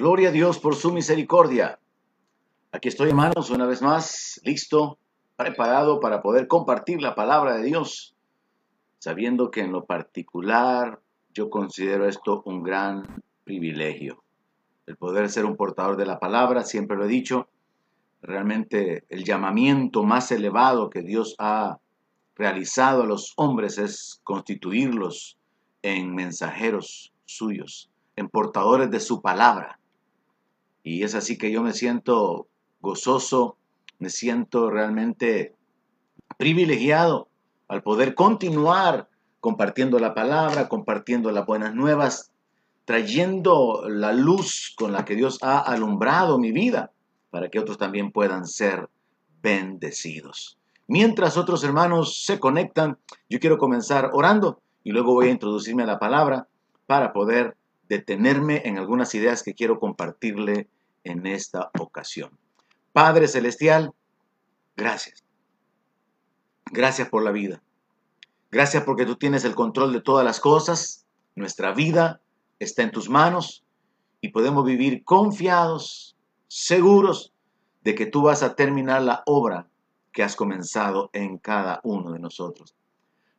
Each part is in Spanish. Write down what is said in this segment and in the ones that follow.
Gloria a Dios por su misericordia. Aquí estoy, hermanos, una vez más, listo, preparado para poder compartir la palabra de Dios, sabiendo que en lo particular yo considero esto un gran privilegio. El poder ser un portador de la palabra, siempre lo he dicho, realmente el llamamiento más elevado que Dios ha realizado a los hombres es constituirlos en mensajeros suyos, en portadores de su palabra. Y es así que yo me siento gozoso, me siento realmente privilegiado al poder continuar compartiendo la palabra, compartiendo las buenas nuevas, trayendo la luz con la que Dios ha alumbrado mi vida para que otros también puedan ser bendecidos. Mientras otros hermanos se conectan, yo quiero comenzar orando y luego voy a introducirme a la palabra para poder detenerme en algunas ideas que quiero compartirle en esta ocasión. Padre Celestial, gracias. Gracias por la vida. Gracias porque tú tienes el control de todas las cosas. Nuestra vida está en tus manos y podemos vivir confiados, seguros de que tú vas a terminar la obra que has comenzado en cada uno de nosotros.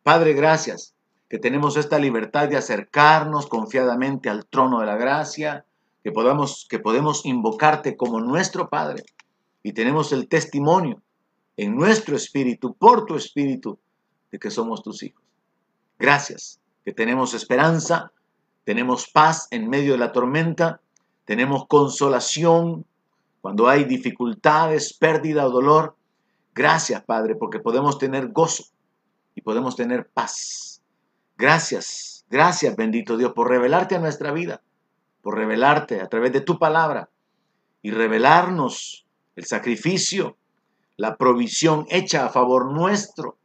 Padre, gracias que tenemos esta libertad de acercarnos confiadamente al trono de la gracia, que, podamos, que podemos invocarte como nuestro Padre y tenemos el testimonio en nuestro espíritu, por tu espíritu, de que somos tus hijos. Gracias, que tenemos esperanza, tenemos paz en medio de la tormenta, tenemos consolación cuando hay dificultades, pérdida o dolor. Gracias, Padre, porque podemos tener gozo y podemos tener paz Gracias, gracias bendito Dios por revelarte a nuestra vida, por revelarte a través de tu palabra y revelarnos el sacrificio, la provisión hecha a favor nuestro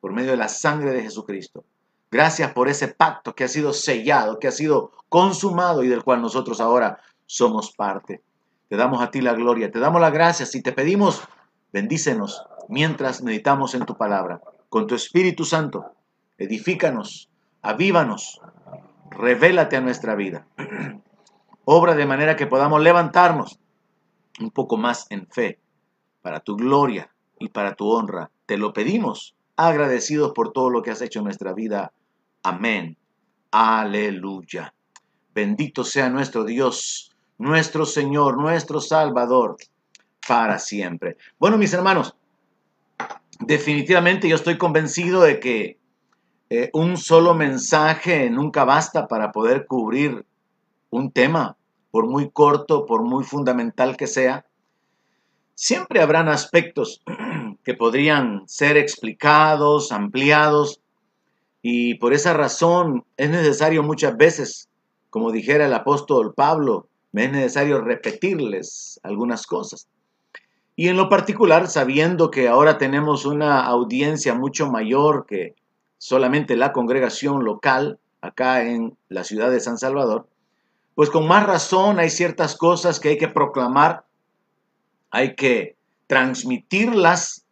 por medio de la sangre de Jesucristo. Gracias por ese pacto que ha sido sellado, que ha sido consumado y del cual nosotros ahora somos parte. Te damos a ti la gloria, te damos las gracias y te pedimos, bendícenos mientras meditamos en tu palabra. Con tu Espíritu Santo, edifícanos, avívanos, revélate a nuestra vida. Obra de manera que podamos levantarnos un poco más en fe, para tu gloria y para tu honra. Te lo pedimos, agradecidos por todo lo que has hecho en nuestra vida. Amén. Aleluya. Bendito sea nuestro Dios, nuestro Señor, nuestro Salvador, para siempre. Bueno, mis hermanos, definitivamente yo estoy convencido de que eh, un solo mensaje nunca basta para poder cubrir un tema, por muy corto, por muy fundamental que sea. Siempre habrán aspectos que podrían ser explicados, ampliados, y por esa razón es necesario muchas veces, como dijera el apóstol Pablo, me es necesario repetirles algunas cosas. Y en lo particular, sabiendo que ahora tenemos una audiencia mucho mayor que solamente la congregación local, acá en la ciudad de San Salvador, pues con más razón hay ciertas cosas que hay que proclamar, hay que transmitirlas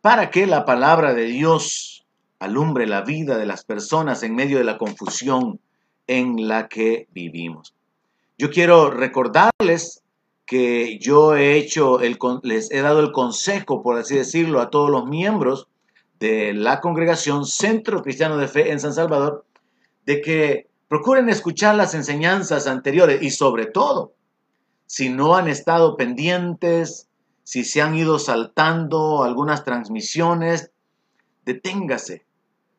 para que la palabra de Dios alumbre la vida de las personas en medio de la confusión en la que vivimos. Yo quiero recordarles que yo he hecho, el, les he dado el consejo, por así decirlo, a todos los miembros de la congregación Centro Cristiano de Fe en San Salvador, de que procuren escuchar las enseñanzas anteriores y sobre todo, si no han estado pendientes, si se han ido saltando algunas transmisiones, deténgase,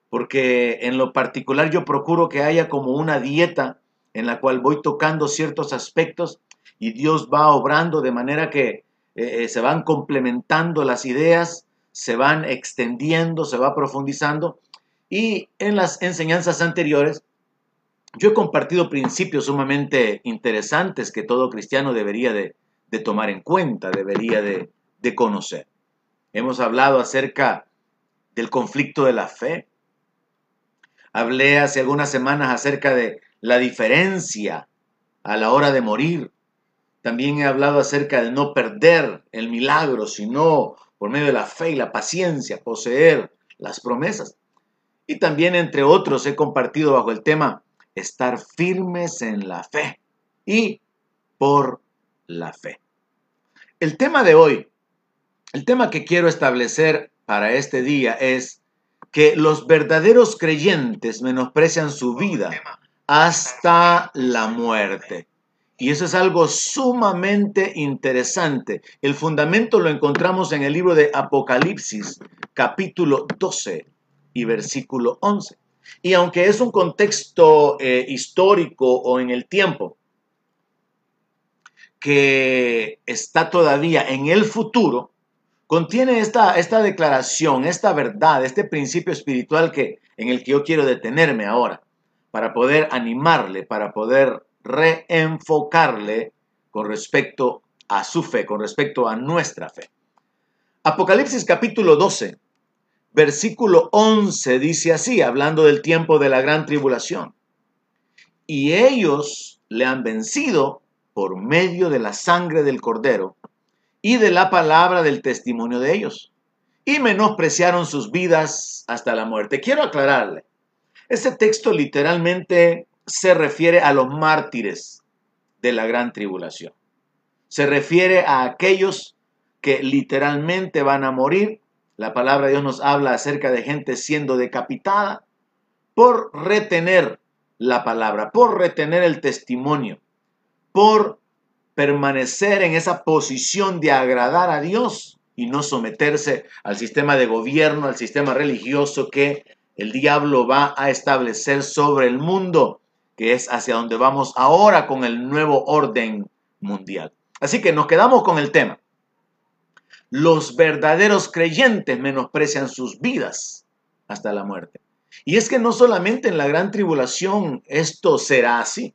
porque en lo particular yo procuro que haya como una dieta en la cual voy tocando ciertos aspectos y Dios va obrando de manera que eh, eh, se van complementando las ideas se van extendiendo, se va profundizando. Y en las enseñanzas anteriores, yo he compartido principios sumamente interesantes que todo cristiano debería de, tomar en cuenta, debería de, de conocer. Hemos hablado acerca del conflicto de la fe. Hablé hace algunas semanas acerca de la diferencia a la hora de morir. También he hablado acerca de no perder el milagro, sino por medio de la fe y la paciencia, poseer las promesas. Y también, entre otros, he compartido bajo el tema estar firmes en la fe. Y por la fe. El tema de hoy, el tema que quiero establecer para este día es que los verdaderos creyentes menosprecian su vida hasta la muerte. Y eso es algo sumamente interesante. El fundamento lo encontramos en el libro de Apocalipsis, capítulo 12 y versículo 11. Y aunque es un contexto eh, histórico o en el tiempo que está todavía en el futuro, contiene esta, esta declaración, esta verdad, este principio espiritual que, en el que yo quiero detenerme ahora, para poder animarle, para poder reenfocarle con respecto a su fe, con respecto a nuestra fe. Apocalipsis capítulo 12, versículo 11 dice así, hablando del tiempo de la gran tribulación. Y ellos le han vencido por medio de la sangre del cordero y de la palabra del testimonio de ellos, y menospreciaron sus vidas hasta la muerte. Quiero aclararle, este texto literalmente se refiere a los mártires de la gran tribulación. Se refiere a aquellos que literalmente van a morir. La palabra de Dios nos habla acerca de gente siendo decapitada por retener la palabra, por retener el testimonio, por permanecer en esa posición de agradar a Dios y no someterse al sistema de gobierno, al sistema religioso que el diablo va a establecer sobre el mundo que es hacia donde vamos ahora con el nuevo orden mundial. Así que nos quedamos con el tema. Los verdaderos creyentes menosprecian sus vidas hasta la muerte. Y es que no solamente en la gran tribulación esto será así.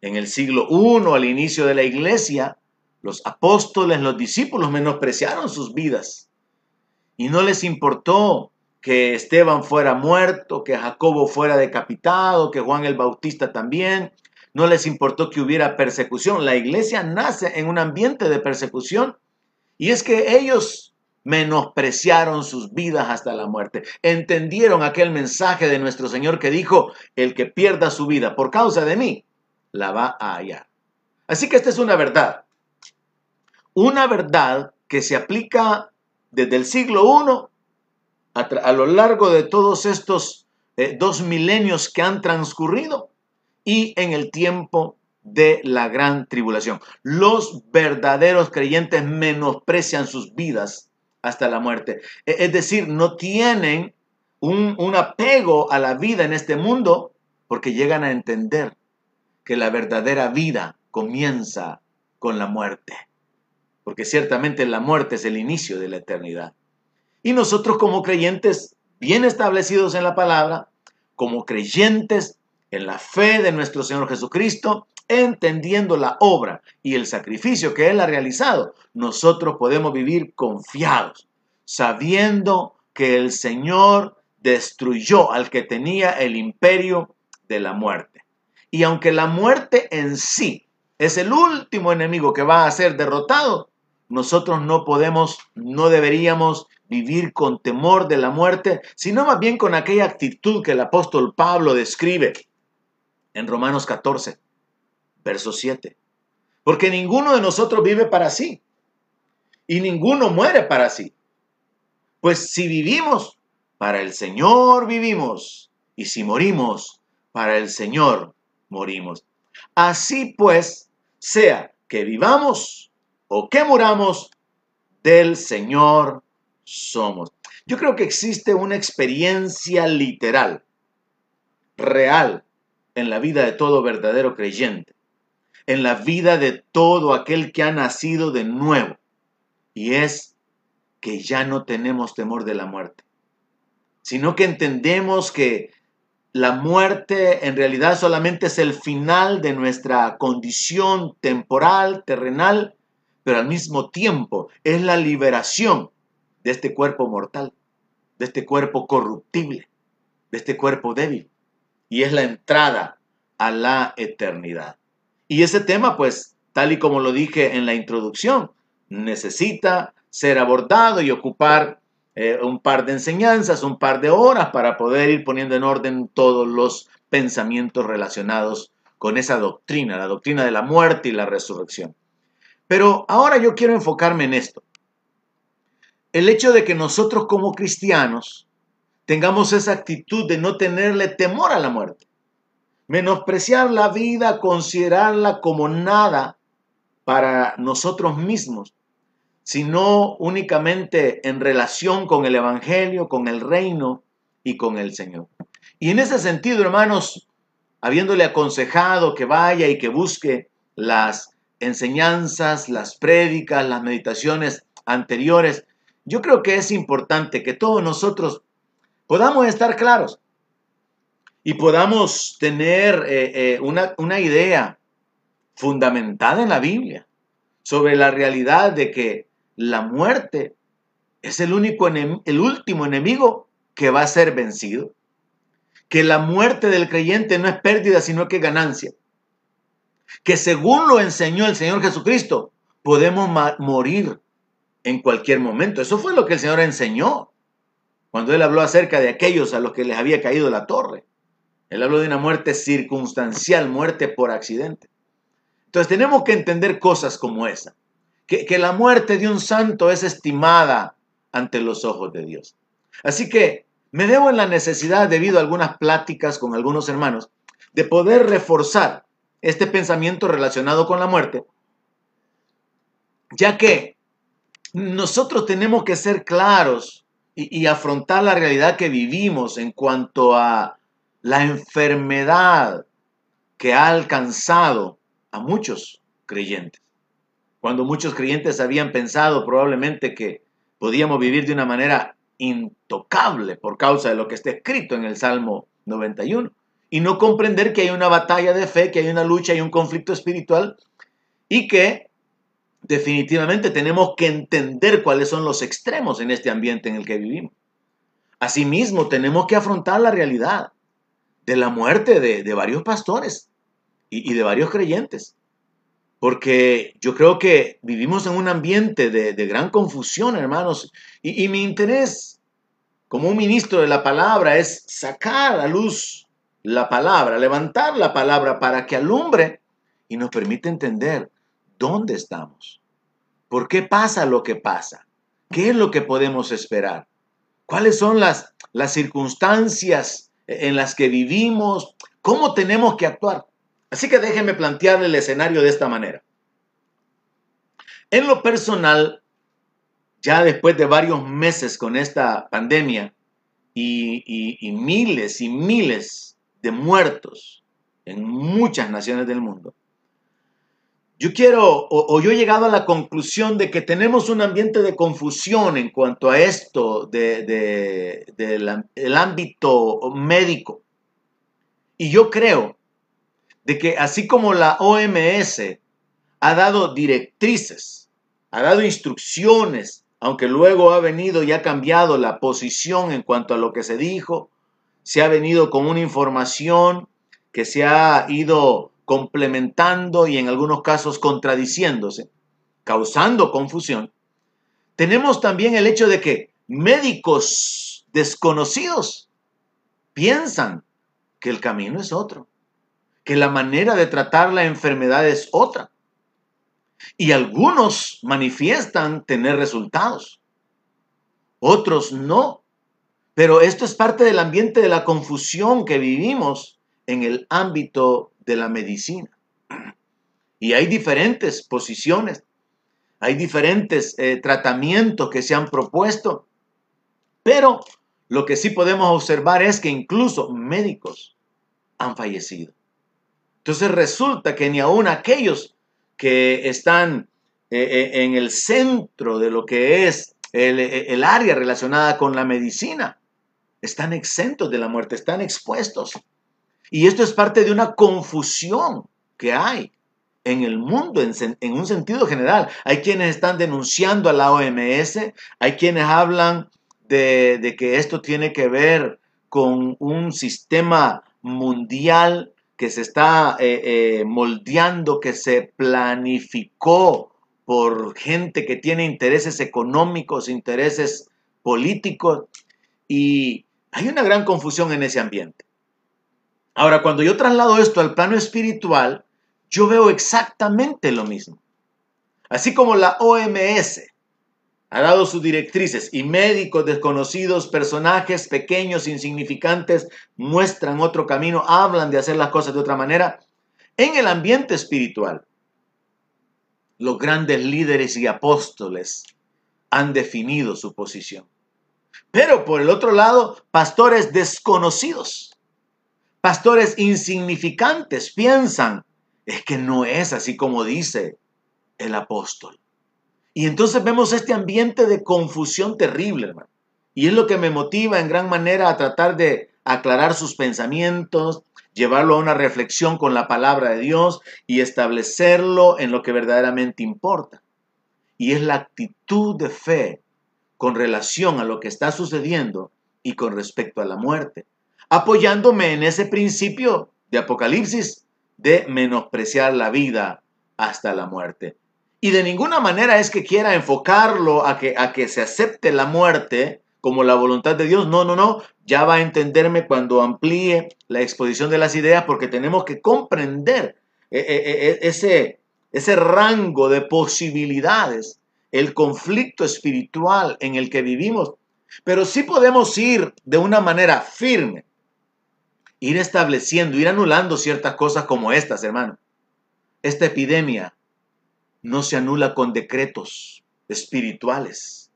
En el siglo I, al inicio de la iglesia, los apóstoles, los discípulos menospreciaron sus vidas. Y no les importó que Esteban fuera muerto, que Jacobo fuera decapitado, que Juan el Bautista también. No les importó que hubiera persecución. La iglesia nace en un ambiente de persecución y es que ellos menospreciaron sus vidas hasta la muerte. Entendieron aquel mensaje de nuestro Señor que dijo, el que pierda su vida por causa de mí, la va a hallar. Así que esta es una verdad. Una verdad que se aplica desde el siglo I a, lo largo de todos estos eh, dos milenios que han transcurrido y en el tiempo de la gran tribulación. Los verdaderos creyentes menosprecian sus vidas hasta la muerte. E, es decir, no tienen un, un apego a la vida en este mundo porque llegan a entender que la verdadera vida comienza con la muerte. Porque ciertamente la muerte es el inicio de la eternidad. Y nosotros como creyentes bien establecidos en la palabra, como creyentes en la fe de nuestro Señor Jesucristo, entendiendo la obra y el sacrificio que Él ha realizado, nosotros podemos vivir confiados, sabiendo que el Señor destruyó al que tenía el imperio de la muerte. Y aunque la muerte en sí es el último enemigo que va a ser derrotado, nosotros no podemos, no deberíamos vivir con temor de la muerte, sino más bien con aquella actitud que el apóstol Pablo describe en Romanos 14, verso 7. Porque ninguno de nosotros vive para sí y ninguno muere para sí. Pues si vivimos, para el Señor vivimos, y si morimos, para el Señor morimos. Así pues, sea que vivamos o que muramos, del Señor somos. Yo creo que existe una experiencia literal, real, en la vida de todo verdadero creyente, en la vida de todo aquel que ha nacido de nuevo, y es que ya no tenemos temor de la muerte, sino que entendemos que la muerte en realidad solamente es el final de nuestra condición temporal, terrenal, pero al mismo tiempo es la liberación de este cuerpo mortal, de este cuerpo corruptible, de este cuerpo débil. Y es la entrada a la eternidad. Y ese tema, pues, tal y como lo dije en la introducción, necesita ser abordado y ocupar eh, un par de enseñanzas, un par de horas para poder ir poniendo en orden todos los pensamientos relacionados con esa doctrina, la doctrina de la muerte y la resurrección. Pero ahora yo quiero enfocarme en esto. El hecho de que nosotros como cristianos tengamos esa actitud de no tenerle temor a la muerte, menospreciar la vida, considerarla como nada para nosotros mismos, sino únicamente en relación con el Evangelio, con el reino y con el Señor. Y en ese sentido, hermanos, habiéndole aconsejado que vaya y que busque las enseñanzas, las prédicas, las meditaciones anteriores, yo creo que es importante que todos nosotros podamos estar claros y podamos tener eh, eh, una, una idea fundamentada en la Biblia sobre la realidad de que la muerte es el único el último enemigo que va a ser vencido. Que la muerte del creyente no es pérdida, sino que ganancia. Que según lo enseñó el Señor Jesucristo, podemos morir en cualquier momento. Eso fue lo que el Señor enseñó cuando Él habló acerca de aquellos a los que les había caído la torre. Él habló de una muerte circunstancial, muerte por accidente. Entonces tenemos que entender cosas como esa, que, que la muerte de un santo es estimada ante los ojos de Dios. Así que me debo en la necesidad, debido a algunas pláticas con algunos hermanos, de poder reforzar este pensamiento relacionado con la muerte, ya que nosotros tenemos que ser claros y, afrontar la realidad que vivimos en cuanto a la enfermedad que ha alcanzado a muchos creyentes. Cuando muchos creyentes habían pensado probablemente que podíamos vivir de una manera intocable por causa de lo que está escrito en el Salmo 91 y no comprender que hay una batalla de fe, que hay una lucha, hay un conflicto espiritual y que definitivamente tenemos que entender cuáles son los extremos en este ambiente en el que vivimos. Asimismo, tenemos que afrontar la realidad de la muerte de, varios pastores y, de varios creyentes. Porque yo creo que vivimos en un ambiente de, gran confusión, hermanos. Y, y mi interés como un ministro de la palabra es sacar a luz la palabra, levantar la palabra para que alumbre y nos permita entender dónde estamos. ¿Por qué pasa lo que pasa? ¿Qué es lo que podemos esperar? ¿Cuáles son las, las circunstancias en las que vivimos, cómo tenemos que actuar. Así que déjenme plantearle el escenario de esta manera. En lo personal, ya después de varios meses con esta pandemia y, miles y miles de muertos en muchas naciones del mundo, yo quiero, o, yo he llegado a la conclusión de que tenemos un ambiente de confusión en cuanto a esto del de, ámbito médico. Y yo creo de que así como la OMS ha dado directrices, ha dado instrucciones, aunque luego ha venido y ha cambiado la posición en cuanto a lo que se dijo, se ha venido con una información que se ha ido complementando y en algunos casos contradiciéndose, causando confusión, tenemos también el hecho de que médicos desconocidos piensan que el camino es otro, que la manera de tratar la enfermedad es otra. Y algunos manifiestan tener resultados, otros no. Pero esto es parte del ambiente de la confusión que vivimos en el ámbito de la medicina. Y hay diferentes posiciones, hay diferentes eh, tratamientos que se han propuesto, pero lo que sí podemos observar es que incluso médicos han fallecido. Entonces resulta que ni aún aquellos que están eh, eh, en el centro de lo que es el área relacionada con la medicina, están exentos de la muerte, están expuestos. Y esto es parte de una confusión que hay en el mundo en, un sentido general. Hay quienes están denunciando a la OMS, hay quienes hablan de, que esto tiene que ver con un sistema mundial que se está eh, eh, moldeando, que se planificó por gente que tiene intereses económicos, intereses políticos, y hay una gran confusión en ese ambiente. Ahora, cuando yo traslado esto al plano espiritual, yo veo exactamente lo mismo. Así como la OMS ha dado sus directrices y médicos desconocidos, personajes pequeños, insignificantes, muestran otro camino, hablan de hacer las cosas de otra manera, en el ambiente espiritual, los grandes líderes y apóstoles han definido su posición. Pero por el otro lado, pastores desconocidos, pastores insignificantes piensan, es que no es así como dice el apóstol. Y entonces vemos este ambiente de confusión terrible, hermano. Y es lo que me motiva en gran manera a tratar de aclarar sus pensamientos, llevarlo a una reflexión con la palabra de Dios y establecerlo en lo que verdaderamente importa. Y es la actitud de fe con relación a lo que está sucediendo y con respecto a la muerte, apoyándome en ese principio de Apocalipsis de menospreciar la vida hasta la muerte. Y de ninguna manera es que quiera enfocarlo a que, a que se acepte la muerte como la voluntad de Dios. No, no, no. Ya va a entenderme cuando amplíe la exposición de las ideas porque tenemos que comprender eh, eh, eh, ese, ese rango de posibilidades, el conflicto espiritual en el que vivimos. Pero sí podemos ir de una manera firme, ir estableciendo, ir anulando ciertas cosas como estas, hermano. Esta epidemia no se anula con decretos espirituales.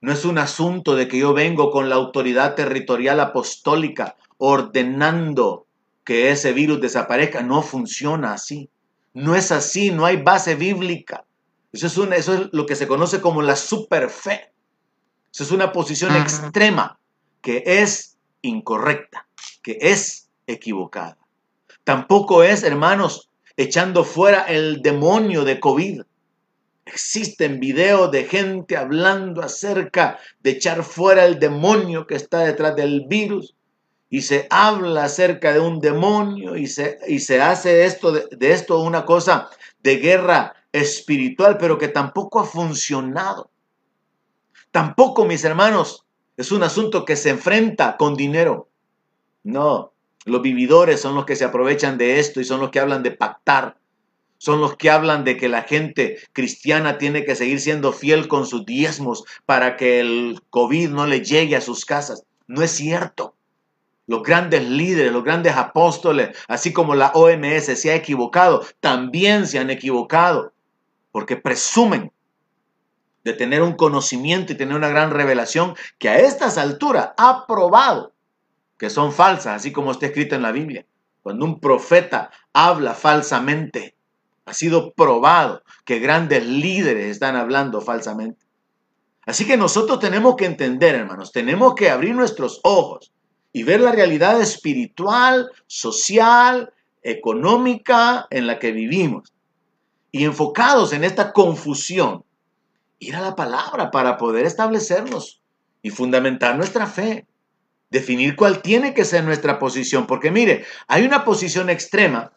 No es un asunto de que yo vengo con la autoridad territorial apostólica ordenando que ese virus desaparezca. No funciona así. No es así, no hay base bíblica. Eso es, eso es lo que se conoce como la superfe. Eso es una posición extrema que es incorrecta, que es equivocada. Tampoco es, hermanos, echando fuera el demonio de COVID. Existen videos de gente hablando acerca de echar fuera el demonio que está detrás del virus. Y se habla acerca de un demonio y se, y se hace esto de, de esto una cosa de guerra espiritual, pero que tampoco ha funcionado. Tampoco, mis hermanos, es un asunto que se enfrenta con dinero. No, los vividores son los que se aprovechan de esto y son los que hablan de pactar. Son los que hablan de que la gente cristiana tiene que seguir siendo fiel con sus diezmos para que el COVID no le llegue a sus casas. No es cierto. Los grandes líderes, los grandes apóstoles, así como la OMS se ha equivocado, también se han equivocado, porque presumen de tener un conocimiento y tener una gran revelación que a estas alturas ha probado que son falsas, así como está escrito en la Biblia. Cuando un profeta habla falsamente, ha sido probado que grandes líderes están hablando falsamente. Así que nosotros tenemos que entender, hermanos, tenemos que abrir nuestros ojos y ver la realidad espiritual, social, económica en la que vivimos. Y enfocados en esta confusión, ir a la palabra para poder establecernos y fundamentar nuestra fe definir cuál tiene que ser nuestra posición, porque mire, hay una posición extrema,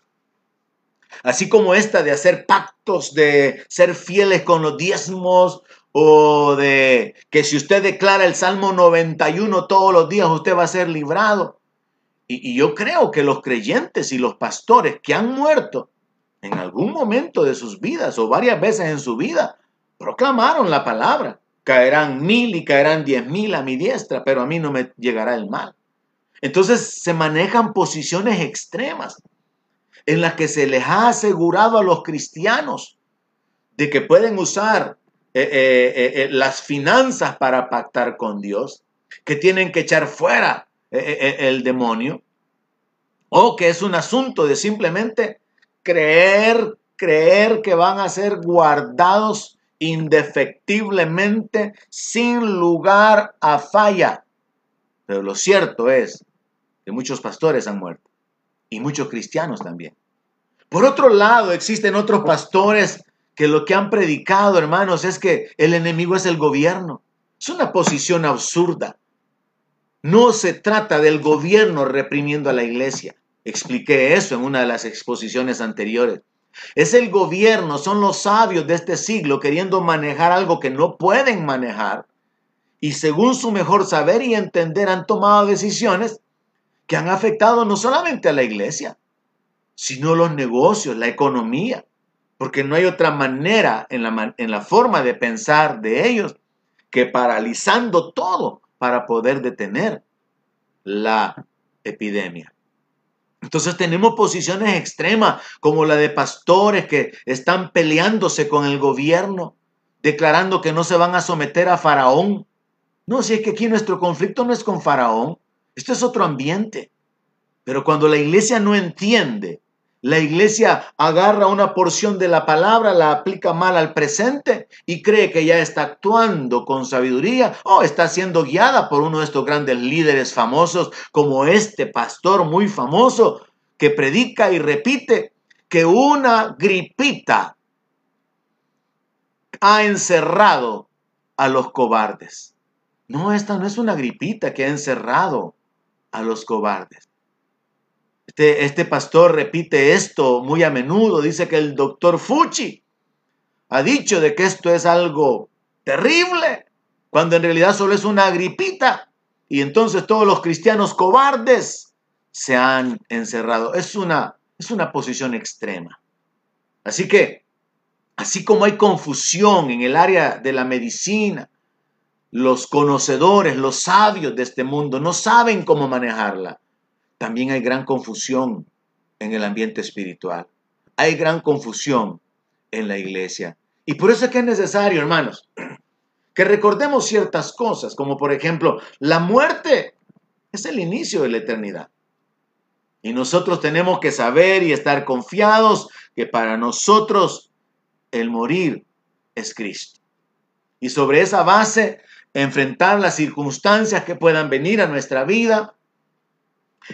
así como esta de hacer pactos, de ser fieles con los diezmos, o de que si usted declara el Salmo 91 todos los días, usted va a ser librado. Y, y yo creo que los creyentes y los pastores que han muerto en algún momento de sus vidas o varias veces en su vida, proclamaron la palabra. Caerán mil y caerán diez mil a mi diestra, pero a mí no me llegará el mal. Entonces se manejan posiciones extremas en las que se les ha asegurado a los cristianos de que pueden usar eh, eh, eh, las finanzas para pactar con Dios, que tienen que echar fuera el demonio, o que es un asunto de simplemente creer, creer que van a ser guardados indefectiblemente, sin lugar a falla. Pero lo cierto es que muchos pastores han muerto y muchos cristianos también. Por otro lado, existen otros pastores que lo que han predicado, hermanos, es que el enemigo es el gobierno. Es una posición absurda. No se trata del gobierno reprimiendo a la iglesia. Expliqué eso en una de las exposiciones anteriores. Es el gobierno, son los sabios de este siglo queriendo manejar algo que no pueden manejar y según su mejor saber y entender han tomado decisiones que han afectado no solamente a la iglesia, sino los negocios, la economía, porque no hay otra manera en la, en la forma de pensar de ellos que paralizando todo para poder detener la epidemia. Entonces tenemos posiciones extremas como la de pastores que están peleándose con el gobierno, declarando que no se van a someter a Faraón. No, si es que aquí nuestro conflicto no es con Faraón, esto es otro ambiente. Pero cuando la iglesia no entiende, la iglesia agarra una porción de la palabra, la aplica mal al presente y cree que ya está actuando con sabiduría o está siendo guiada por uno de estos grandes líderes famosos como este pastor muy famoso que predica y repite que una gripita ha encerrado a los cobardes. No, esta no es una gripita que ha encerrado a los cobardes. Este, este pastor repite esto muy a menudo. Dice que el doctor Fuchi ha dicho de que esto es algo terrible, cuando en realidad solo es una gripita. Y entonces todos los cristianos cobardes se han encerrado. Es una, es una posición extrema. Así que, así como hay confusión en el área de la medicina, los conocedores, los sabios de este mundo no saben cómo manejarla. También hay gran confusión en el ambiente espiritual. Hay gran confusión en la iglesia. Y por eso es que es necesario, hermanos, que recordemos ciertas cosas, como por ejemplo, la muerte es el inicio de la eternidad. Y nosotros tenemos que saber y estar confiados que para nosotros el morir es Cristo. Y sobre esa base enfrentar las circunstancias que puedan venir a nuestra vida,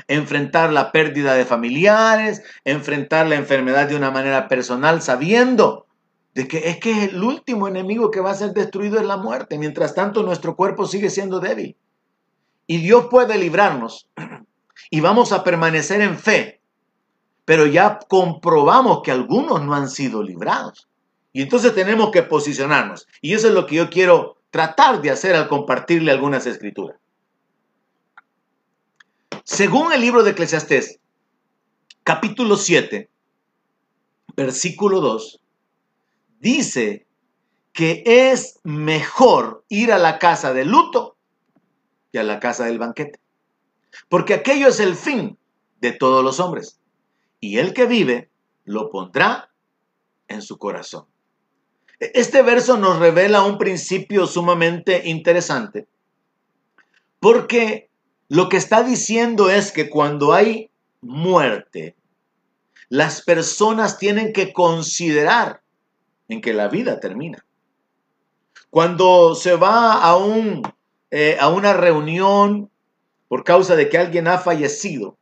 enfrentar la pérdida de familiares, enfrentar la enfermedad de una manera personal, sabiendo de que es que el último enemigo que va a ser destruido es la muerte. Mientras tanto, nuestro cuerpo sigue siendo débil. Y Dios puede librarnos. Y vamos a permanecer en fe. Pero ya comprobamos que algunos no han sido librados. Y entonces tenemos que posicionarnos. Y eso es lo que yo quiero tratar de hacer al compartirle algunas escrituras. Según el libro de Eclesiastés, capítulo 7, versículo 2, dice que es mejor ir a la casa del luto que a la casa del banquete. Porque aquello es el fin de todos los hombres. Y el que vive lo pondrá en su corazón. Este verso nos revela un principio sumamente interesante, porque lo que está diciendo es que cuando hay muerte, las personas tienen que considerar en que la vida termina. Cuando se va a, un, eh, a una reunión por causa de que alguien ha fallecido,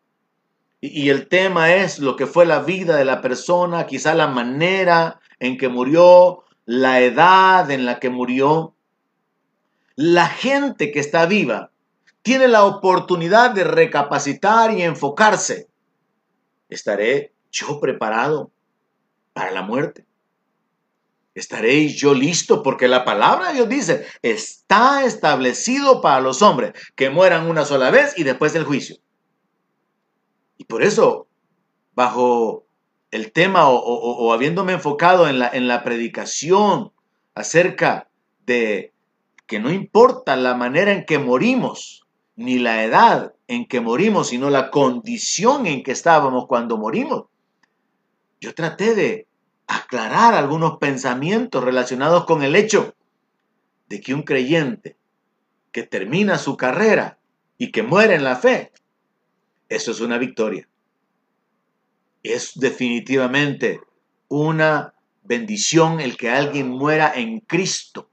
y, y el tema es lo que fue la vida de la persona, quizá la manera en que murió, la edad en la que murió, la gente que está viva tiene la oportunidad de recapacitar y enfocarse. ¿Estaré yo preparado para la muerte? ¿Estaré yo listo? Porque la palabra de Dios dice, está establecido para los hombres que mueran una sola vez y después el juicio. Y por eso, bajo el tema o, habiéndome enfocado en la, en la predicación acerca de que no importa la manera en que morimos, ni la edad en que morimos, sino la condición en que estábamos cuando morimos. Yo traté de aclarar algunos pensamientos relacionados con el hecho de que un creyente que termina su carrera y que muere en la fe, eso es una victoria es definitivamente una bendición el que alguien muera en Cristo,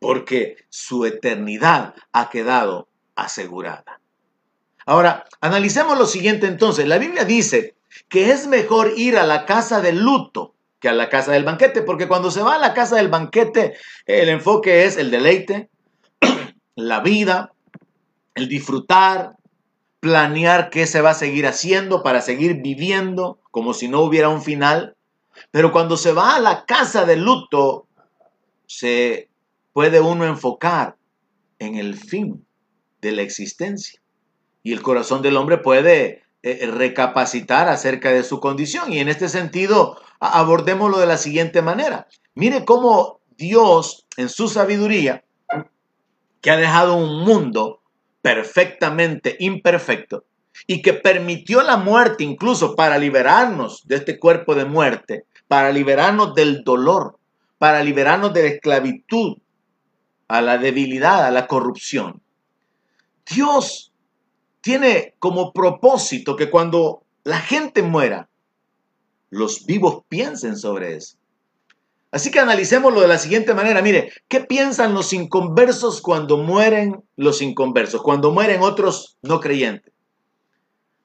porque su eternidad ha quedado asegurada. Ahora, analicemos lo siguiente entonces. La Biblia dice que es mejor ir a la casa del luto que a la casa del banquete, porque cuando se va a la casa del banquete, el enfoque es el deleite, la vida, el disfrutar, planear qué se va a seguir haciendo para seguir viviendo como si no hubiera un final. Pero cuando se va a la casa de luto, se puede uno enfocar en el fin de la existencia. y el corazón del hombre puede eh, recapacitar acerca de su condición. Y en este sentido, abordémoslo de la siguiente manera. Mire cómo Dios, en su sabiduría, que ha dejado un mundo perfectamente imperfecto y que permitió la muerte incluso para liberarnos de este cuerpo de muerte, para liberarnos del dolor, para liberarnos de la esclavitud, a la debilidad, a la corrupción. Dios tiene como propósito que cuando la gente muera, los vivos piensen sobre eso. Así que analicémoslo de la siguiente manera. Mire, ¿qué piensan los inconversos cuando mueren los inconversos? Cuando mueren otros no creyentes.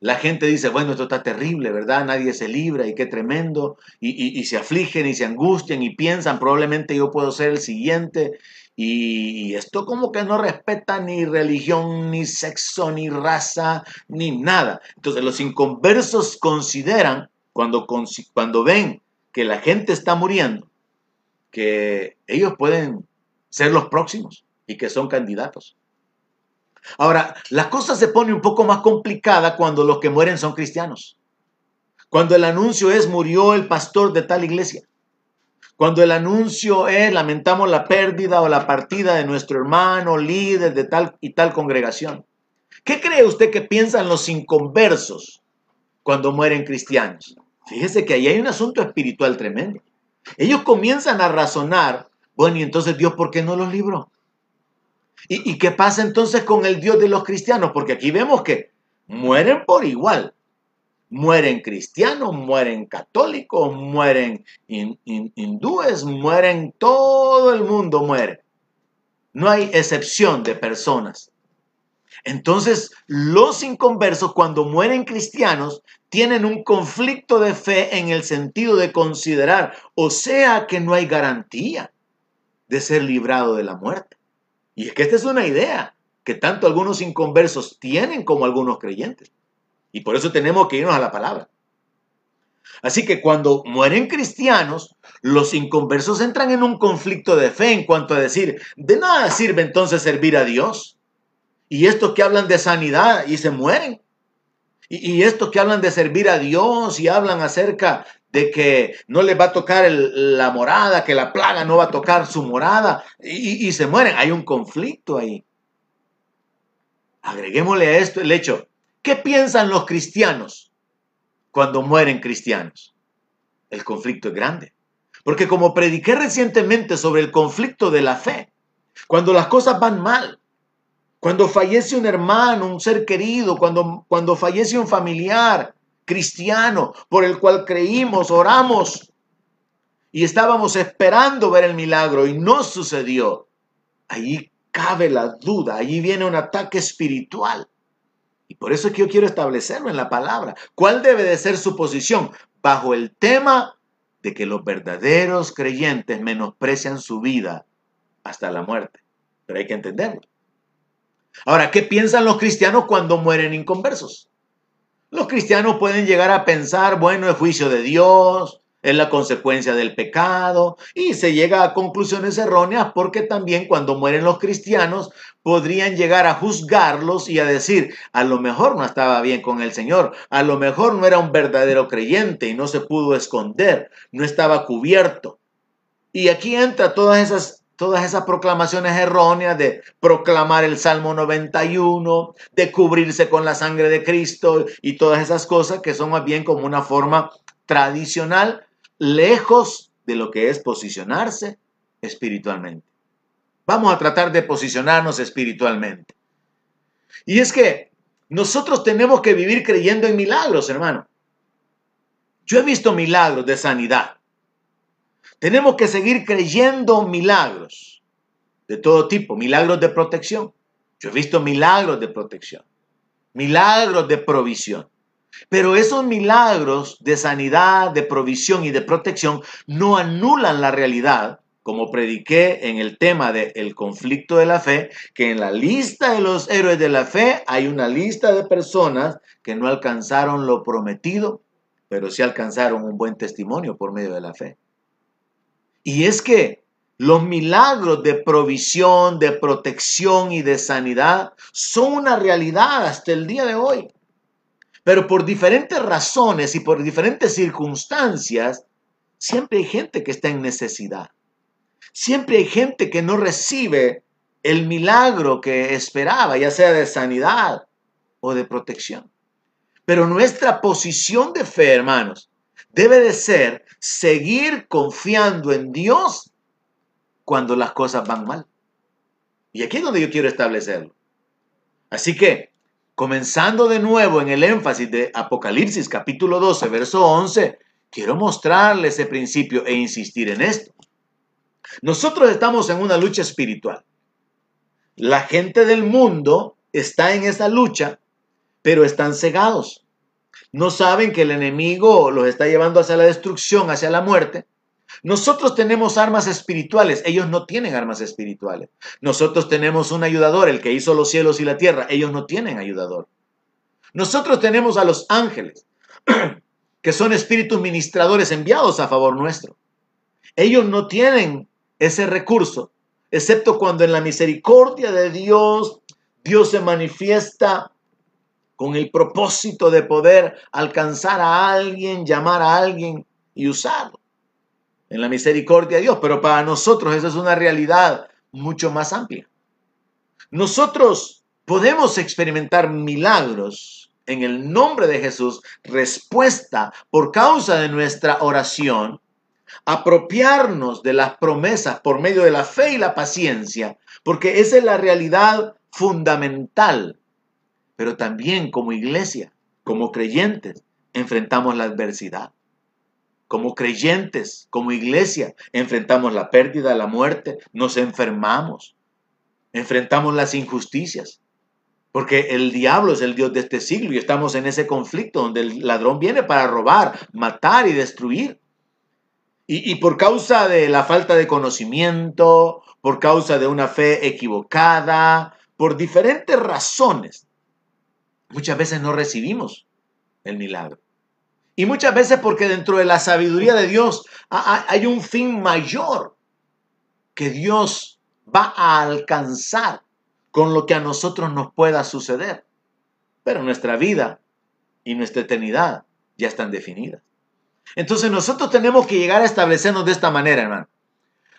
La gente dice, bueno, esto está terrible, ¿verdad? Nadie se libra y qué tremendo. Y, y se afligen y se angustian y piensan, probablemente yo puedo ser el siguiente. Y esto como que no respeta ni religión, ni sexo, ni raza, ni nada. Entonces los inconversos consideran, cuando, cuando ven que la gente está muriendo, que ellos pueden ser los próximos y que son candidatos. Ahora, la cosa se pone un poco más complicada cuando los que mueren son cristianos. Cuando el anuncio es murió el pastor de tal iglesia. Cuando el anuncio es lamentamos la pérdida o la partida de nuestro hermano, líder de tal y tal congregación. ¿Qué cree usted que piensan los inconversos cuando mueren cristianos? Fíjese que ahí hay un asunto espiritual tremendo. Ellos comienzan a razonar, bueno, y entonces Dios, ¿por qué no los libró? ¿Y, qué pasa entonces con el Dios de los cristianos? Porque aquí vemos que mueren por igual. Mueren cristianos, mueren católicos, mueren hindúes, mueren, todo el mundo muere. No hay excepción de personas. Entonces, los inconversos, cuando mueren cristianos, tienen un conflicto de fe en el sentido de considerar, o sea, que no hay garantía de ser librado de la muerte. Y es que esta es una idea que tanto algunos inconversos tienen como algunos creyentes. Y por eso tenemos que irnos a la palabra. Así que cuando mueren cristianos, los inconversos entran en un conflicto de fe en cuanto a decir, de nada sirve entonces servir a Dios. Y estos que hablan de sanidad y se mueren. Y, estos que hablan de servir a Dios y hablan acerca de que no les va a tocar la morada, que la plaga no va a tocar su morada y, y se mueren. Hay un conflicto ahí. Agreguémosle a esto el hecho. ¿Qué piensan los cristianos cuando mueren cristianos? El conflicto es grande. Porque como prediqué recientemente sobre el conflicto de la fe, cuando las cosas van mal, cuando fallece un hermano, un ser querido, cuando, cuando fallece un familiar cristiano por el cual creímos, oramos y estábamos esperando ver el milagro y no sucedió, ahí cabe la duda, allí viene un ataque espiritual. Y por eso es que yo quiero establecerlo en la palabra. ¿Cuál debe de ser su posición? Bajo el tema de que los verdaderos creyentes menosprecian su vida hasta la muerte. Pero hay que entenderlo. Ahora, ¿qué piensan los cristianos cuando mueren inconversos? Los cristianos pueden llegar a pensar, bueno, el juicio de Dios, es la consecuencia del pecado y se llega a conclusiones erróneas porque también cuando mueren los cristianos podrían llegar a juzgarlos y a decir, a lo mejor no estaba bien con el Señor, a lo mejor no era un verdadero creyente y no se pudo esconder, no estaba cubierto. Y aquí entra todas esas todas esas proclamaciones erróneas de proclamar el Salmo 91, de cubrirse con la sangre de Cristo y todas esas cosas que son más bien como una forma tradicional, lejos de lo que es posicionarse espiritualmente. Vamos a tratar de posicionarnos espiritualmente. Y es que nosotros tenemos que vivir creyendo en milagros, hermano. Yo he visto milagros de sanidad. Tenemos que seguir creyendo milagros de todo tipo, milagros de protección. Yo he visto milagros de protección, milagros de provisión. Pero esos milagros de sanidad, de provisión y de protección no anulan la realidad, como prediqué en el tema del conflicto de la fe, que en la lista de los héroes de la fe hay una lista de personas que no alcanzaron lo prometido, pero sí alcanzaron un buen testimonio por medio de la fe. Y es que Los milagros de provisión, de protección y de sanidad son una realidad hasta el día de hoy. Pero por diferentes razones y por diferentes circunstancias, siempre hay gente que está en necesidad. Siempre hay gente que no recibe el milagro que esperaba, ya sea de sanidad o de protección. Pero nuestra posición de fe, hermanos, debe de ser seguir confiando en Dios cuando las cosas van mal. Y aquí es donde yo quiero establecerlo. Así que, comenzando de nuevo en el énfasis de Apocalipsis capítulo 12, verso 11, quiero mostrarle ese principio e insistir en esto. Nosotros estamos en una lucha espiritual. La gente del mundo está en esa lucha, pero están cegados. No saben que el enemigo los está llevando hacia la destrucción, hacia la muerte. Nosotros tenemos armas espirituales, ellos no tienen armas espirituales. Nosotros tenemos un ayudador, el que hizo los cielos y la tierra, ellos no tienen ayudador. Nosotros tenemos a los ángeles, que son espíritus ministradores enviados a favor nuestro. Ellos no tienen ese recurso, excepto cuando en la misericordia de Dios, Dios se manifiesta con el propósito de poder alcanzar a alguien, llamar a alguien y usarlo. En la misericordia de Dios, pero para nosotros esa es una realidad mucho más amplia. Nosotros podemos experimentar milagros en el nombre de Jesús, respuesta por causa de nuestra oración, apropiarnos de las promesas por medio de la fe y la paciencia, porque esa es la realidad fundamental pero también como iglesia, como creyentes, enfrentamos la adversidad. Como creyentes, como iglesia, enfrentamos la pérdida, la muerte, nos enfermamos, enfrentamos las injusticias. Porque el diablo es el Dios de este siglo y estamos en ese conflicto donde el ladrón viene para robar, matar y destruir. Y, y, por causa de la falta de conocimiento, por causa de una fe equivocada, por diferentes razones, muchas veces no recibimos el milagro. Y muchas veces porque dentro de la sabiduría de Dios hay un fin mayor que Dios va a alcanzar con lo que a nosotros nos pueda suceder. Pero nuestra vida y nuestra eternidad ya están definidas. Entonces nosotros tenemos que llegar a establecernos de esta manera, hermano.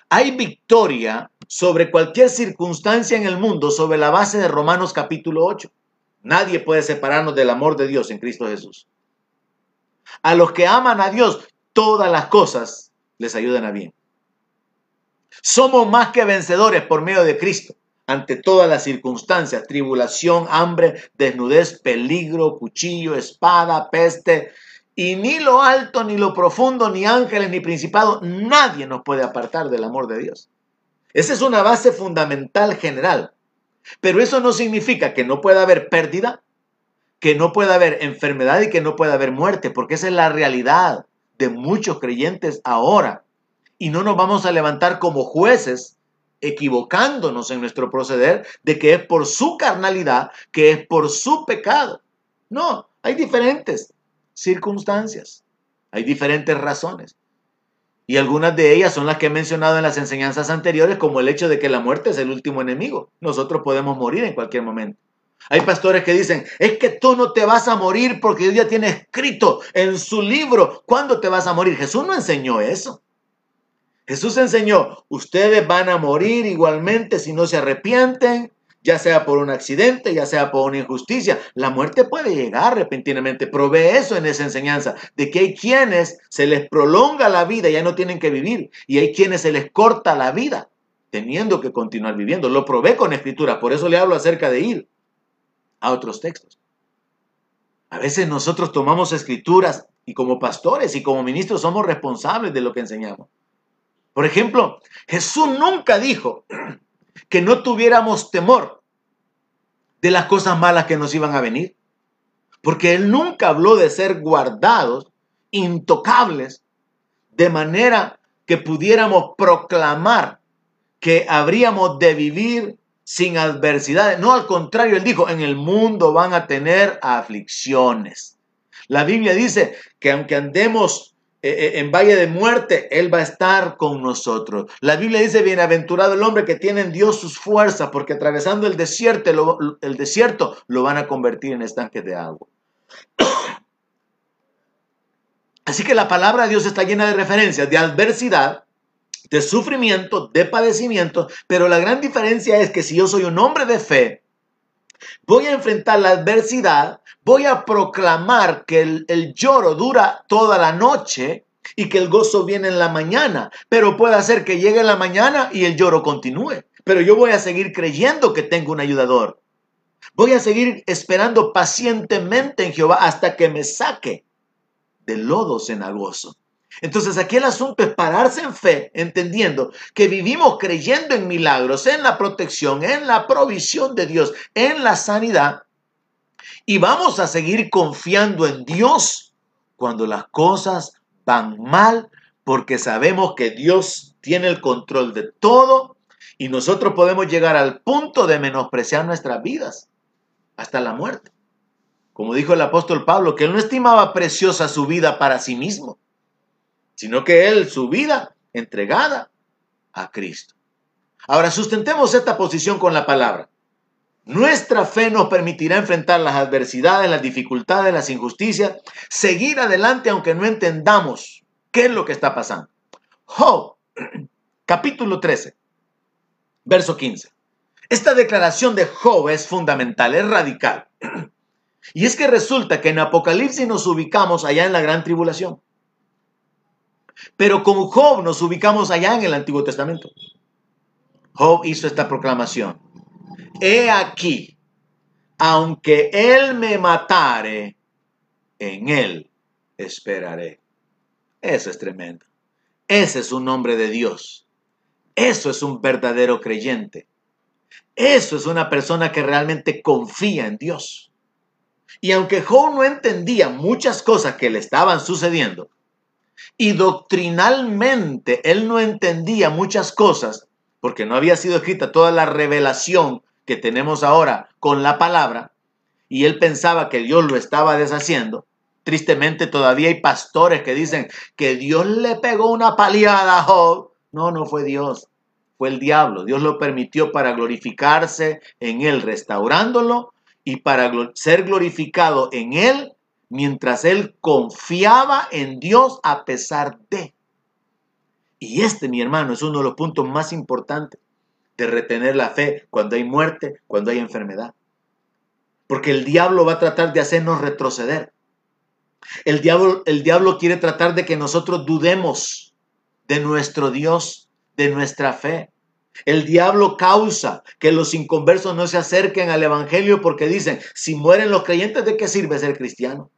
Hay victoria sobre cualquier circunstancia en el mundo sobre la base de Romanos capítulo 8. Nadie puede separarnos del amor de Dios en Cristo Jesús. A los que aman a Dios, todas las cosas les ayudan a bien. Somos más que vencedores por medio de Cristo ante todas las circunstancias, tribulación, hambre, desnudez, peligro, cuchillo, espada, peste, y ni lo alto, ni lo profundo, ni ángeles, ni principados, nadie nos puede apartar del amor de Dios. Esa es una base fundamental general. Pero eso no significa que no pueda haber pérdida, que no pueda haber enfermedad y que no pueda haber muerte, porque esa es la realidad de muchos creyentes ahora. Y no nos vamos a levantar como jueces equivocándonos en nuestro proceder de que es por su carnalidad, que es por su pecado. No, hay diferentes circunstancias, hay diferentes razones. Y algunas de ellas son las que he mencionado en las enseñanzas anteriores, como el hecho de que la muerte es el último enemigo. Nosotros podemos morir en cualquier momento. Hay pastores que dicen, es que tú no te vas a morir porque Dios ya tiene escrito en su libro cuándo te vas a morir. Jesús no enseñó eso. Jesús enseñó, ustedes van a morir igualmente si no se arrepienten, ya sea por un accidente, ya sea por una injusticia. La muerte puede llegar repentinamente. Provee eso en esa enseñanza, de que hay quienes se les prolonga la vida, ya no tienen que vivir, y hay quienes se les corta la vida, teniendo que continuar viviendo. Lo probé con escritura, por eso le hablo acerca de ir a otros textos. A veces nosotros tomamos escrituras y como pastores y como ministros somos responsables de lo que enseñamos. Por ejemplo, Jesús nunca dijo que no tuviéramos temor de las cosas malas que nos iban a venir. Porque Él nunca habló de ser guardados, intocables, de manera que pudiéramos proclamar que habríamos de vivir sin adversidades. No, al contrario, Él dijo, en el mundo van a tener aflicciones. La Biblia dice que aunque andemos eh, eh, en valle de muerte, Él va a estar con nosotros. La Biblia dice, bienaventurado el hombre que tiene en Dios sus fuerzas, porque atravesando el desierto, lo, el desierto lo van a convertir en estanques de agua. Así que la palabra de Dios está llena de referencias de adversidad, de sufrimiento, de padecimiento, pero la gran diferencia es que si yo soy un hombre de fe, voy a enfrentar la adversidad, voy a proclamar que el, lloro dura toda la noche y que el gozo viene en la mañana, pero puede ser que llegue la mañana y el lloro continúe. Pero yo voy a seguir creyendo que tengo un ayudador. Voy a seguir esperando pacientemente en Jehová hasta que me saque del lodo cenagoso. Entonces aquí el asunto es pararse en fe, entendiendo que vivimos creyendo en milagros, en la protección, en la provisión de Dios, en la sanidad. Y vamos a seguir confiando en Dios cuando las cosas van mal, porque sabemos que Dios tiene el control de todo y nosotros podemos llegar al punto de menospreciar nuestras vidas hasta la muerte. Como dijo el apóstol Pablo, que él no estimaba preciosa su vida para sí mismo sino que Él, su vida entregada a Cristo. Ahora, sustentemos esta posición con la palabra. Nuestra fe nos permitirá enfrentar las adversidades, las dificultades, las injusticias, seguir adelante aunque no entendamos qué es lo que está pasando. Job, capítulo 13, verso 15. Esta declaración de Job es fundamental, es radical. Y es que resulta que en Apocalipsis nos ubicamos allá en la gran tribulación. Pero con Job nos ubicamos allá en el Antiguo Testamento. Job hizo esta proclamación. He aquí, aunque él me matare, en él esperaré. Eso es tremendo. Ese es un nombre de Dios. Eso es un verdadero creyente. Eso es una persona que realmente confía en Dios. Y aunque Job no entendía muchas cosas que le estaban sucediendo, y doctrinalmente él no entendía muchas cosas, porque no había sido escrita toda la revelación que tenemos ahora con la palabra, y él pensaba que Dios lo estaba deshaciendo. Tristemente todavía hay pastores que dicen que Dios le pegó una paliada a Job. No, no fue Dios, fue el diablo. Dios lo permitió para glorificarse en él, restaurándolo y para ser glorificado en él mientras él confiaba en Dios a pesar de. Y este, mi hermano, es uno de los puntos más importantes de retener la fe cuando hay muerte, cuando hay enfermedad. Porque el diablo va a tratar de hacernos retroceder. El diablo, el diablo quiere tratar de que nosotros dudemos de nuestro Dios, de nuestra fe. El diablo causa que los inconversos no se acerquen al Evangelio porque dicen, si mueren los creyentes, ¿de qué sirve ser cristiano?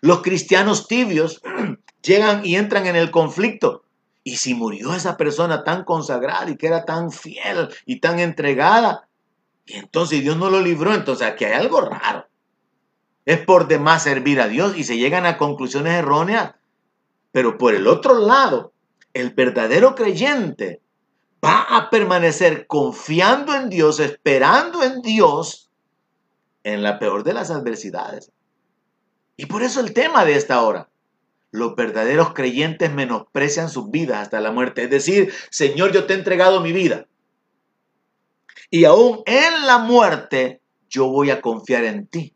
Los cristianos tibios llegan y entran en el conflicto. Y si murió esa persona tan consagrada y que era tan fiel y tan entregada, y entonces Dios no lo libró, entonces aquí hay algo raro. Es por demás servir a Dios y se llegan a conclusiones erróneas. Pero por el otro lado, el verdadero creyente va a permanecer confiando en Dios, esperando en Dios en la peor de las adversidades. Y por eso el tema de esta hora. Los verdaderos creyentes menosprecian sus vidas hasta la muerte. Es decir, Señor, yo te he entregado mi vida. Y aún en la muerte, yo voy a confiar en ti.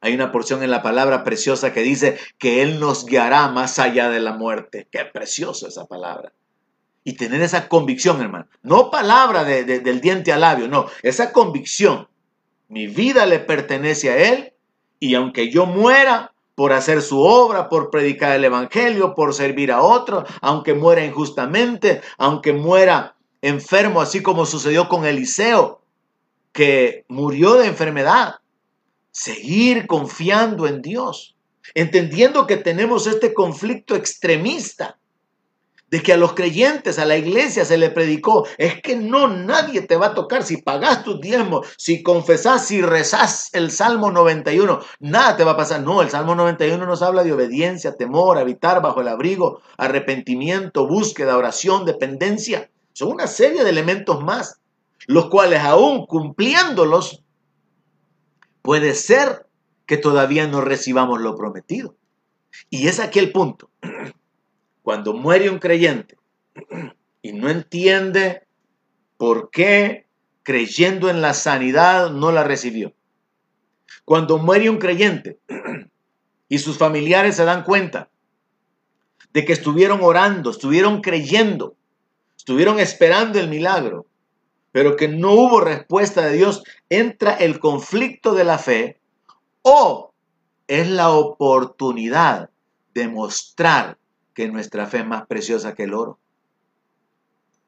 Hay una porción en la palabra preciosa que dice que Él nos guiará más allá de la muerte. Qué preciosa esa palabra. Y tener esa convicción, hermano. No palabra del diente al labio, no. Esa convicción. Mi vida le pertenece a Él y aunque yo muera por hacer su obra, por predicar el Evangelio, por servir a otros, aunque muera injustamente, aunque muera enfermo, así como sucedió con Eliseo, que murió de enfermedad, seguir confiando en Dios, entendiendo que tenemos este conflicto extremista de que a los creyentes, a la iglesia se le predicó, es que no, nadie te va a tocar si pagas tus diezmos, si confesás, si rezás el Salmo 91, nada te va a pasar. No, el Salmo 91 nos habla de obediencia, temor, habitar bajo el abrigo, arrepentimiento, búsqueda, oración, dependencia. Son una serie de elementos más, los cuales aún cumpliéndolos, puede ser que todavía no recibamos lo prometido. Y es aquí el punto. Cuando muere un creyente y no entiende por qué creyendo en la sanidad no la recibió. Cuando muere un creyente y sus familiares se dan cuenta de que estuvieron orando, estuvieron creyendo, estuvieron esperando el milagro, pero que no hubo respuesta de Dios, entra el conflicto de la fe o es la oportunidad de mostrar que nuestra fe es más preciosa que el oro.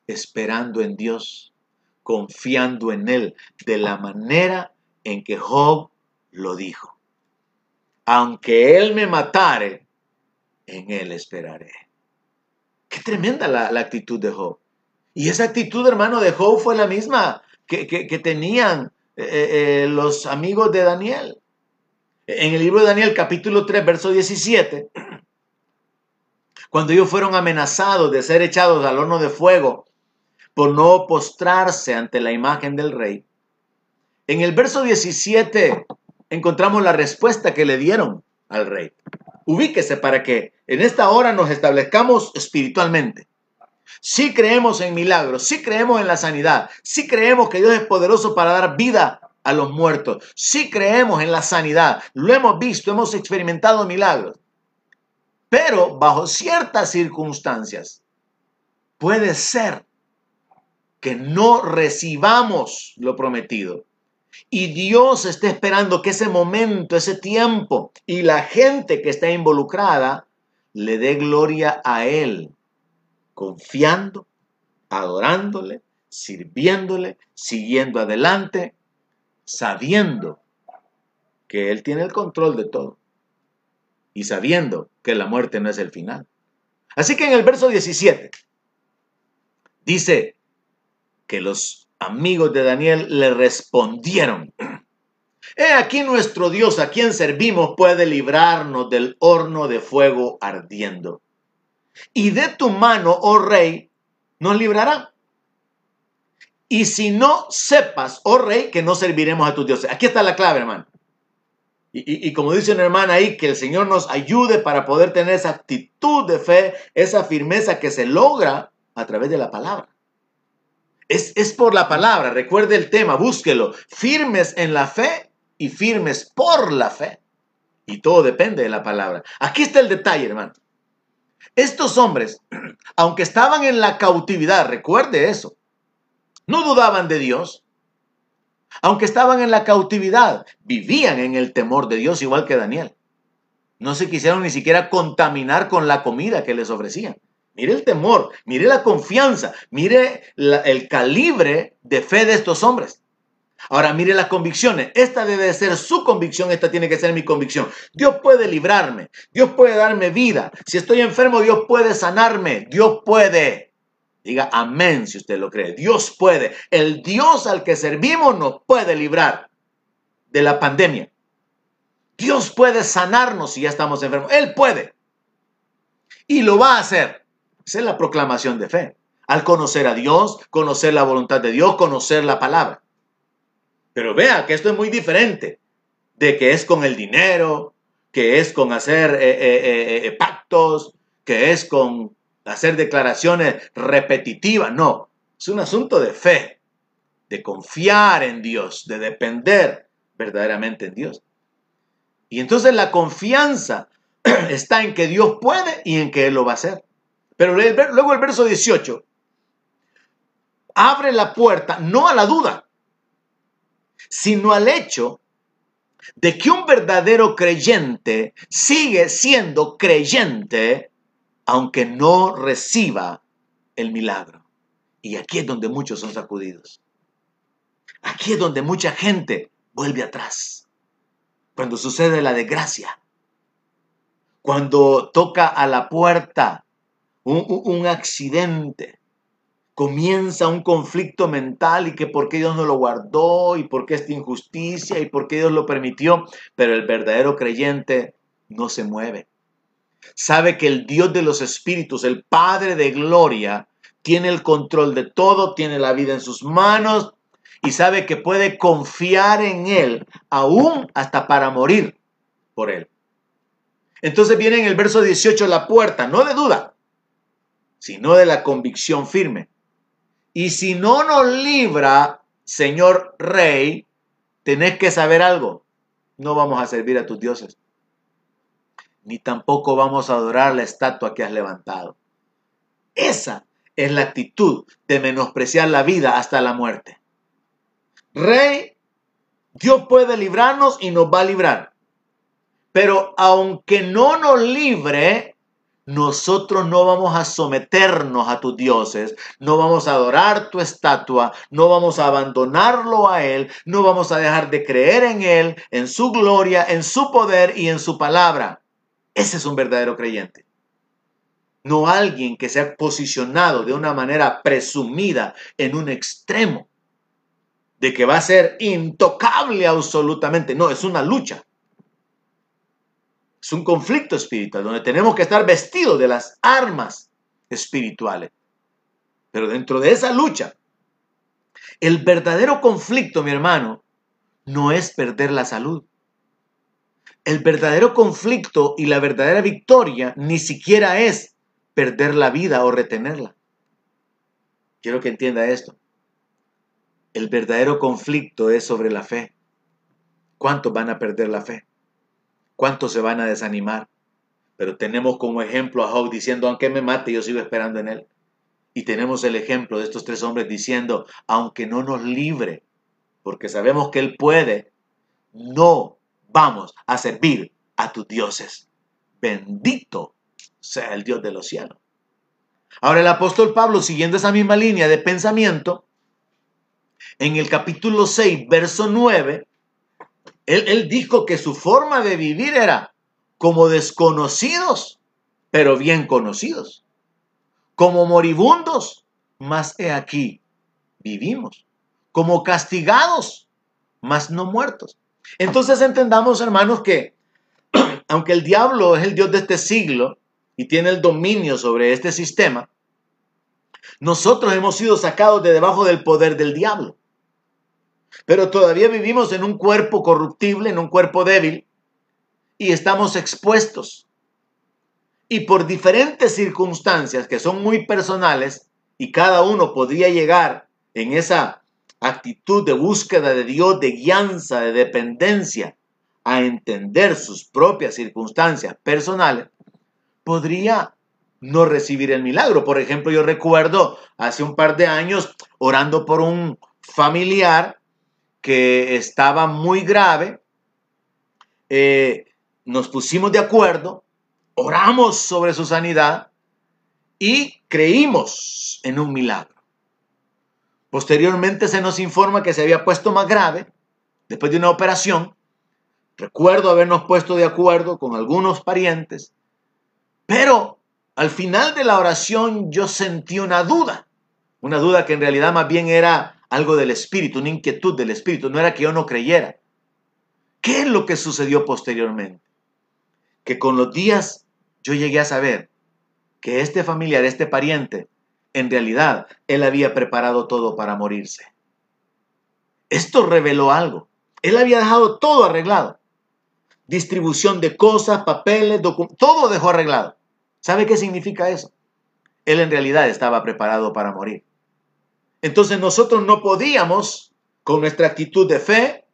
Esperando en Dios, confiando en Él, de la manera en que Job lo dijo. Aunque Él me matare, en Él esperaré. Qué tremenda la, actitud de Job. Y esa actitud, hermano, de Job fue la misma que, tenían eh, eh, eh, los amigos de Daniel. En el libro de Daniel, capítulo 3, verso 17, cuando ellos fueron amenazados de ser echados al horno de fuego por no postrarse ante la imagen del rey, en el verso 17 encontramos la respuesta que le dieron al rey. Ubíquese para que en esta hora nos establezcamos espiritualmente. Si creemos en milagros, si creemos en la sanidad, si creemos que Dios es poderoso para dar vida a los muertos, si creemos en la sanidad, lo hemos visto, hemos experimentado milagros. Pero bajo ciertas circunstancias puede ser que no recibamos lo prometido. Y Dios está esperando que ese momento, ese tiempo y la gente que está involucrada le dé gloria a Él, confiando, adorándole, sirviéndole, siguiendo adelante, sabiendo que Él tiene el control de todo y sabiendo que la muerte no es el final. Así que en el verso 17 dice que los amigos de Daniel le respondieron, He aquí nuestro Dios a quien servimos puede librarnos del horno de fuego ardiendo. Y de tu mano, oh rey, nos librará. Y si no sepas, oh rey, que no serviremos a tus dioses. Aquí está la clave, hermano. Y, como dice una hermana ahí, que el Señor nos ayude para poder tener esa actitud de fe, esa firmeza que se logra a través de la palabra. Es, es por la palabra, recuerde el tema, búsquelo. Firmes en la fe y firmes por la fe. Y todo depende de la palabra. Aquí está el detalle, hermano. Estos hombres, aunque estaban en la cautividad, recuerde eso, no dudaban de Dios. Aunque estaban en la cautividad, vivían en el temor de Dios igual que Daniel. No se quisieron ni siquiera contaminar con la comida que les ofrecían. Mire el temor, mire la confianza, mire el calibre de fe de estos hombres. Ahora mire las convicciones. Esta debe ser su convicción, esta tiene que ser mi convicción. Dios puede librarme, Dios puede darme vida. Si estoy enfermo, Dios puede sanarme, Dios puede. Diga amén si usted lo cree. Dios puede. El Dios al que servimos nos puede librar de la pandemia. Dios puede sanarnos si ya estamos enfermos. Él puede. Y lo va a hacer. Esa es la proclamación de fe. Al conocer a Dios, conocer la voluntad de Dios, conocer la palabra. Pero vea que esto es muy diferente de que es con el dinero, que es con hacer eh, eh, eh, pactos, que es con hacer declaraciones repetitivas. No, es un asunto de fe, de confiar en Dios, de depender verdaderamente en Dios. Y entonces la confianza está en que Dios puede y en que Él lo va a hacer. Pero luego el verso 18 abre la puerta no a la duda, sino al hecho de que un verdadero creyente sigue siendo creyente aunque no reciba el milagro. Y aquí es donde muchos son sacudidos. Aquí es donde mucha gente vuelve atrás. Cuando sucede la desgracia. Cuando toca a la puerta un, accidente, comienza un conflicto mental y que por qué Dios no lo guardó y por qué esta injusticia y por qué Dios lo permitió, pero el verdadero creyente no se mueve. Sabe que el Dios de los espíritus, el Padre de gloria, tiene el control de todo, tiene la vida en sus manos y sabe que puede confiar en Él aún hasta para morir por Él. Entonces viene en el verso 18 la puerta, no de duda, sino de la convicción firme. Y si no nos libra, Señor Rey, tenés que saber algo. No vamos a servir a tus dioses. Ni tampoco vamos a adorar la estatua que has levantado. Esa es la actitud de menospreciar la vida hasta la muerte. Rey, Dios puede librarnos y nos va a librar. Pero aunque no nos libre, nosotros no vamos a someternos a tus dioses, no vamos a adorar tu estatua, no vamos a abandonarlo a Él, no vamos a dejar de creer en Él, en su gloria, en su poder y en su palabra. Ese es un verdadero creyente. No alguien que se ha posicionado de una manera presumida en un extremo de que va a ser intocable absolutamente. No, es una lucha. Es un conflicto espiritual donde tenemos que estar vestidos de las armas espirituales. Pero dentro de esa lucha, el verdadero conflicto, mi hermano, no es perder la salud. El verdadero conflicto y la verdadera victoria ni siquiera es perder la vida o retenerla. Quiero que entienda esto. El verdadero conflicto es sobre la fe. ¿Cuántos van a perder la fe? ¿Cuántos se van a desanimar? Pero tenemos como ejemplo a Job diciendo, aunque me mate, yo sigo esperando en él. Y tenemos el ejemplo de estos tres hombres diciendo, aunque no nos libre, porque sabemos que él puede, no vamos a servir a tus dioses. Bendito sea el Dios de los cielos. Ahora el apóstol Pablo, siguiendo esa misma línea de pensamiento, en el capítulo 6, verso 9, él, dijo que su forma de vivir era como desconocidos, pero bien conocidos. Como moribundos, mas he aquí, vivimos. Como castigados, mas no muertos. Entonces entendamos, hermanos, que aunque el diablo es el Dios de este siglo y tiene el dominio sobre este sistema, nosotros hemos sido sacados de debajo del poder del diablo. Pero todavía vivimos en un cuerpo corruptible, en un cuerpo débil, y estamos expuestos. Y por diferentes circunstancias que son muy personales, y cada uno podría llegar en esa actitud de búsqueda de Dios, de guianza, de dependencia, a entender sus propias circunstancias personales, podría no recibir el milagro. Por ejemplo, yo recuerdo hace un par de años orando por un familiar que estaba muy grave, eh, nos pusimos de acuerdo, oramos sobre su sanidad y creímos en un milagro. Posteriormente se nos informa que se había puesto más grave después de una operación. Recuerdo habernos puesto de acuerdo con algunos parientes, pero al final de la oración yo sentí una duda, una duda que en realidad más bien era algo del espíritu, una inquietud del espíritu, no era que yo no creyera. ¿Qué es lo que sucedió posteriormente? Que con los días yo llegué a saber que este familiar, este pariente, en realidad él había preparado todo para morirse. Esto reveló algo. Él había dejado todo arreglado. Distribución de cosas, papeles, todo dejó arreglado. ¿Sabe qué significa eso? Él en realidad estaba preparado para morir. Entonces nosotros no podíamos, con nuestra actitud de fe,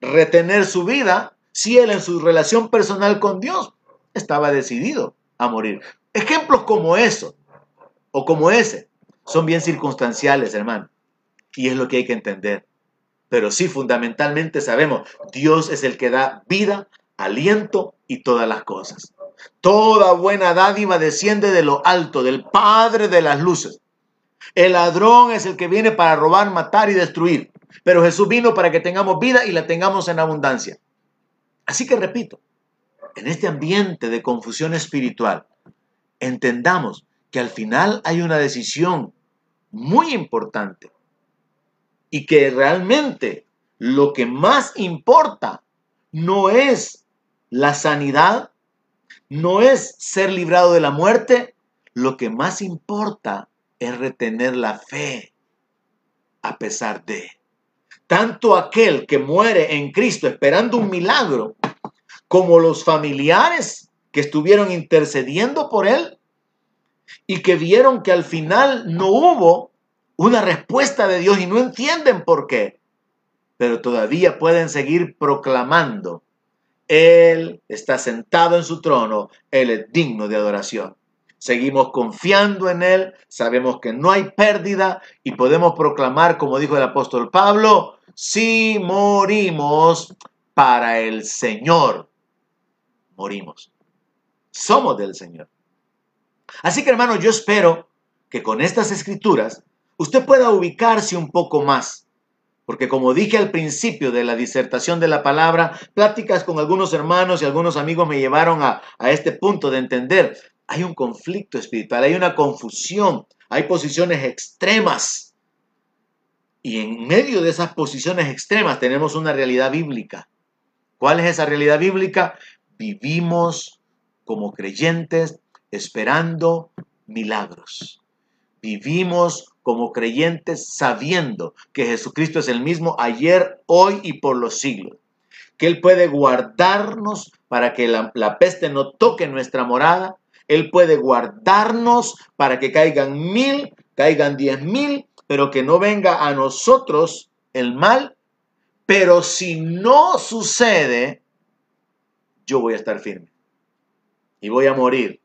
retener su vida si él en su relación personal con Dios estaba decidido a morir. Ejemplos como eso o como ese son bien circunstanciales, hermano. Y es lo que hay que entender. Pero sí, fundamentalmente sabemos, Dios es el que da vida, aliento y todas las cosas. Toda buena dádiva desciende de lo alto, del Padre de las luces, el ladrón es el que viene para robar, matar y destruir. Pero Jesús vino para que tengamos vida y la tengamos en abundancia. Así que repito, en este ambiente de confusión espiritual, entendamos que al final hay una decisión muy importante y que realmente lo que más importa no es la sanidad, no es ser librado de la muerte, lo que más importa es retener la fe a pesar de. Tanto aquel que muere en Cristo esperando un milagro, como los familiares que estuvieron intercediendo por él, y que vieron que al final no hubo una respuesta de Dios y no entienden por qué, pero todavía pueden seguir proclamando, Él está sentado en su trono, Él es digno de adoración. Seguimos confiando en Él, sabemos que no hay pérdida y podemos proclamar, como dijo el apóstol Pablo, si morimos para el Señor, morimos. Somos del Señor. Así que hermano, yo espero que con estas escrituras usted pueda ubicarse un poco más. Porque como dije al principio de la disertación de la palabra, pláticas con algunos hermanos y algunos amigos me llevaron a, a este punto de entender. Hay un conflicto espiritual, hay una confusión, hay posiciones extremas. Y en medio de esas posiciones extremas tenemos una realidad bíblica. ¿Cuál es esa realidad bíblica? Vivimos como creyentes esperando milagros. Vivimos como creyentes sabiendo que Jesucristo es el mismo ayer, hoy y por los siglos. Que Él puede guardarnos para que la, peste no toque nuestra morada. Él puede guardarnos para que caigan mil, caigan diez mil, pero que no venga a nosotros el mal. Pero si no sucede, yo voy a estar firme. Y voy a morir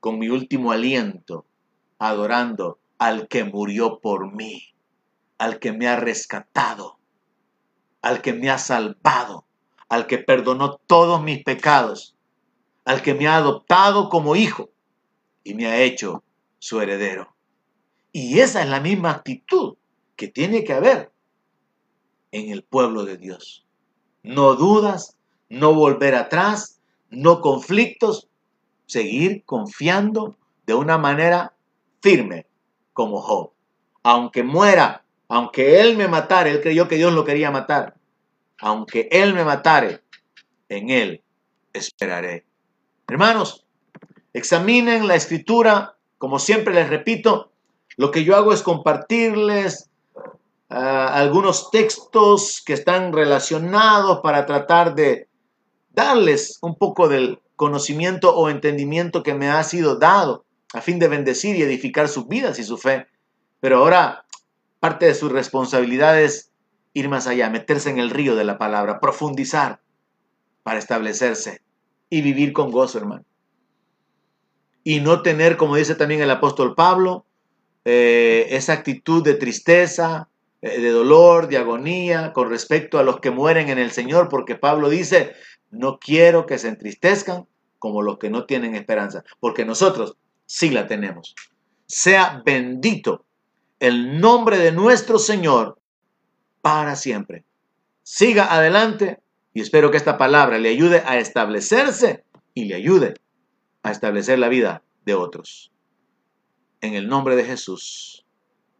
con mi último aliento adorando al que murió por mí, al que me ha rescatado, al que me ha salvado, al que perdonó todos mis pecados, al que me ha adoptado como hijo y me ha hecho su heredero. Y esa es la misma actitud que tiene que haber en el pueblo de Dios. No dudas, no volver atrás, no conflictos, seguir confiando de una manera firme como Job. Aunque muera, aunque él me matare, él creyó que Dios lo quería matar. Aunque él me matare, en él esperaré. Hermanos, examinen la escritura. Como siempre les repito, lo que yo hago es compartirles uh, algunos textos que están relacionados para tratar de darles un poco del conocimiento o entendimiento que me ha sido dado a fin de bendecir y edificar sus vidas y su fe. Pero ahora parte de su responsabilidad es ir más allá, meterse en el río de la palabra, profundizar para establecerse y vivir con gozo, hermano. Y no tener, como dice también el apóstol Pablo, eh, esa actitud de tristeza, eh, de dolor, de agonía con respecto a los que mueren en el Señor, porque Pablo dice, no quiero que se entristezcan como los que no tienen esperanza, porque nosotros sí la tenemos. Sea bendito el nombre de nuestro Señor para siempre. Siga adelante y espero que esta palabra le ayude a establecerse y le ayude a establecer la vida de otros. En el nombre de Jesús.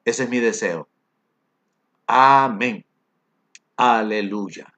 Ese es mi deseo. Amén. Aleluya.